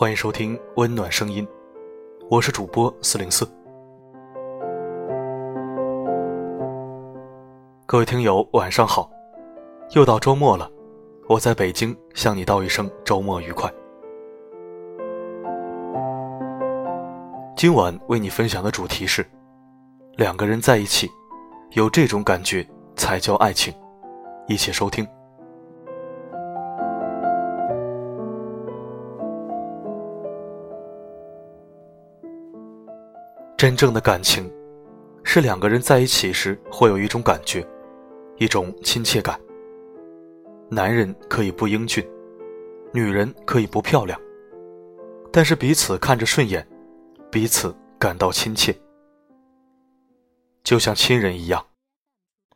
欢迎收听温暖声音，我是主播四零四。各位听友，晚上好！又到周末了，我在北京向你道一声周末愉快。今晚为你分享的主题是：两个人在一起，有这种感觉才叫爱情。一起收听。真正的感情，是两个人在一起时会有一种感觉，一种亲切感。男人可以不英俊，女人可以不漂亮，但是彼此看着顺眼，彼此感到亲切，就像亲人一样，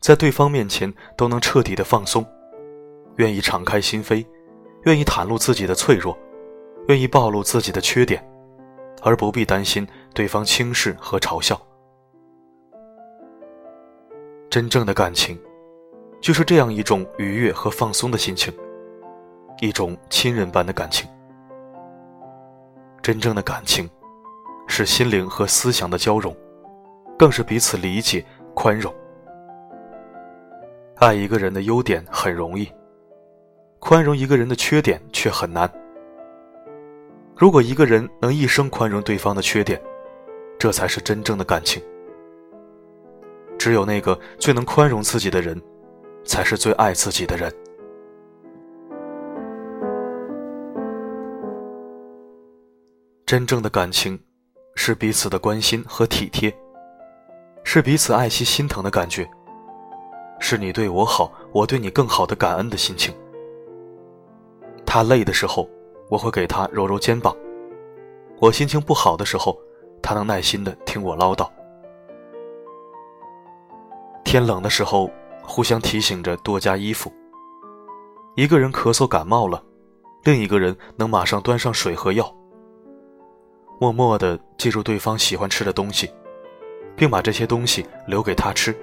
在对方面前都能彻底的放松，愿意敞开心扉，愿意袒露自己的脆弱，愿意暴露自己的缺点。而不必担心对方轻视和嘲笑。真正的感情，就是这样一种愉悦和放松的心情，一种亲人般的感情。真正的感情，是心灵和思想的交融，更是彼此理解、宽容。爱一个人的优点很容易，宽容一个人的缺点却很难。如果一个人能一生宽容对方的缺点，这才是真正的感情。只有那个最能宽容自己的人，才是最爱自己的人。真正的感情，是彼此的关心和体贴，是彼此爱惜心疼的感觉，是你对我好，我对你更好的感恩的心情。他累的时候。我会给他揉揉肩膀，我心情不好的时候，他能耐心的听我唠叨。天冷的时候，互相提醒着多加衣服。一个人咳嗽感冒了，另一个人能马上端上水和药。默默的记住对方喜欢吃的东西，并把这些东西留给他吃。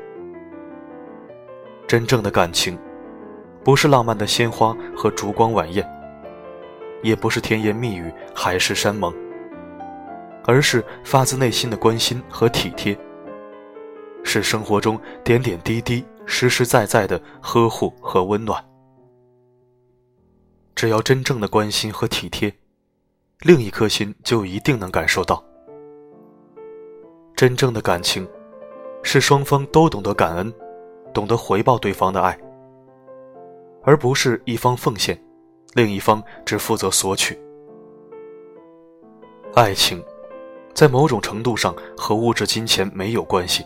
真正的感情，不是浪漫的鲜花和烛光晚宴。也不是甜言蜜语、海誓山盟，而是发自内心的关心和体贴，是生活中点点滴滴、实实在在的呵护和温暖。只要真正的关心和体贴，另一颗心就一定能感受到。真正的感情，是双方都懂得感恩，懂得回报对方的爱，而不是一方奉献。另一方只负责索取。爱情，在某种程度上和物质金钱没有关系，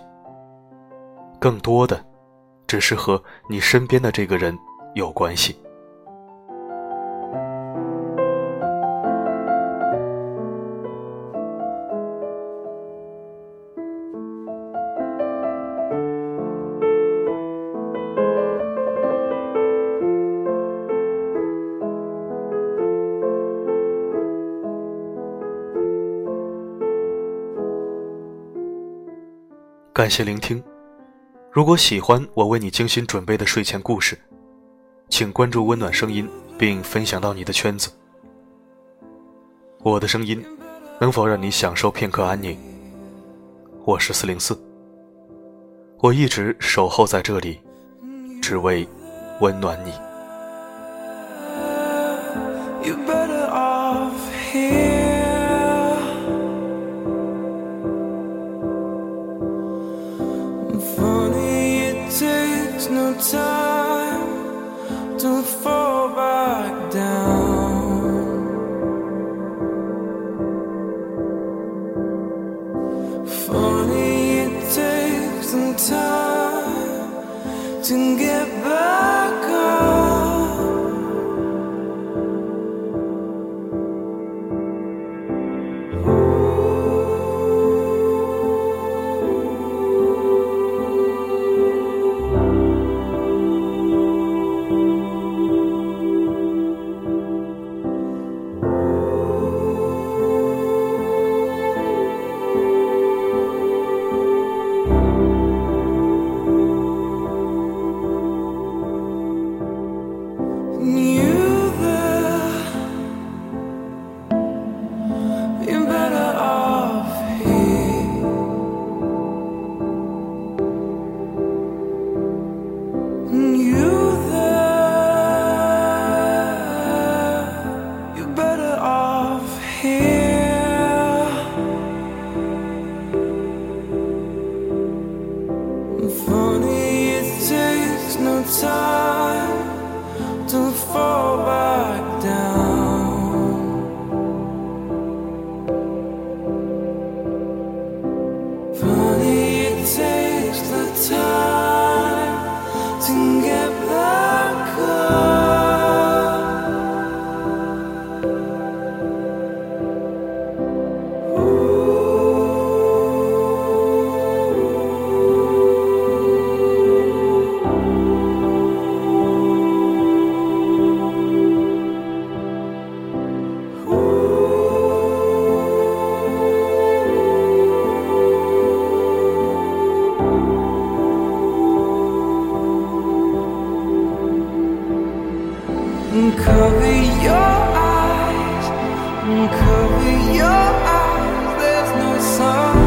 更多的，只是和你身边的这个人有关系。感谢聆听。如果喜欢我为你精心准备的睡前故事，请关注“温暖声音”并分享到你的圈子。我的声音能否让你享受片刻安宁？我是四零四，我一直守候在这里，只为温暖你。no time to fall back down. Funny, it takes the time to get. cover your eyes, there's no sun.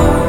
Oh.